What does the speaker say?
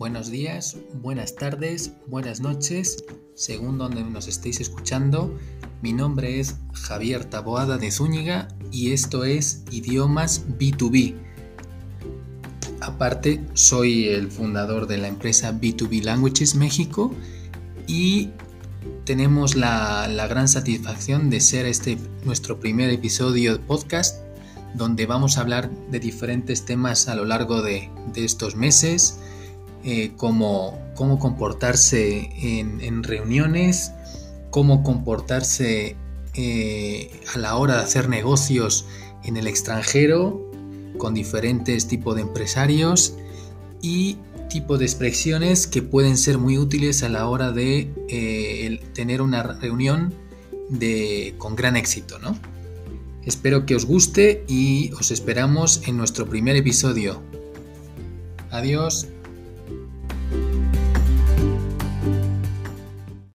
buenos días, buenas tardes, buenas noches, según donde nos estéis escuchando. Mi nombre es Javier Taboada de Zúñiga y esto es Idiomas B2B. Aparte, soy el fundador de la empresa B2B Languages México y tenemos la, gran satisfacción de ser este nuestro primer episodio de podcast donde vamos a hablar de diferentes temas a lo largo de, estos meses, eh, como cómo comportarse en, reuniones, cómo comportarse eh, a la hora de hacer negocios en el extranjero con diferentes tipos de empresarios y tipo de expresiones que pueden ser muy útiles a la hora de eh, tener una reunión de, con gran éxito, ¿no? Espero que os guste y os esperamos en nuestro primer episodio. Adiós.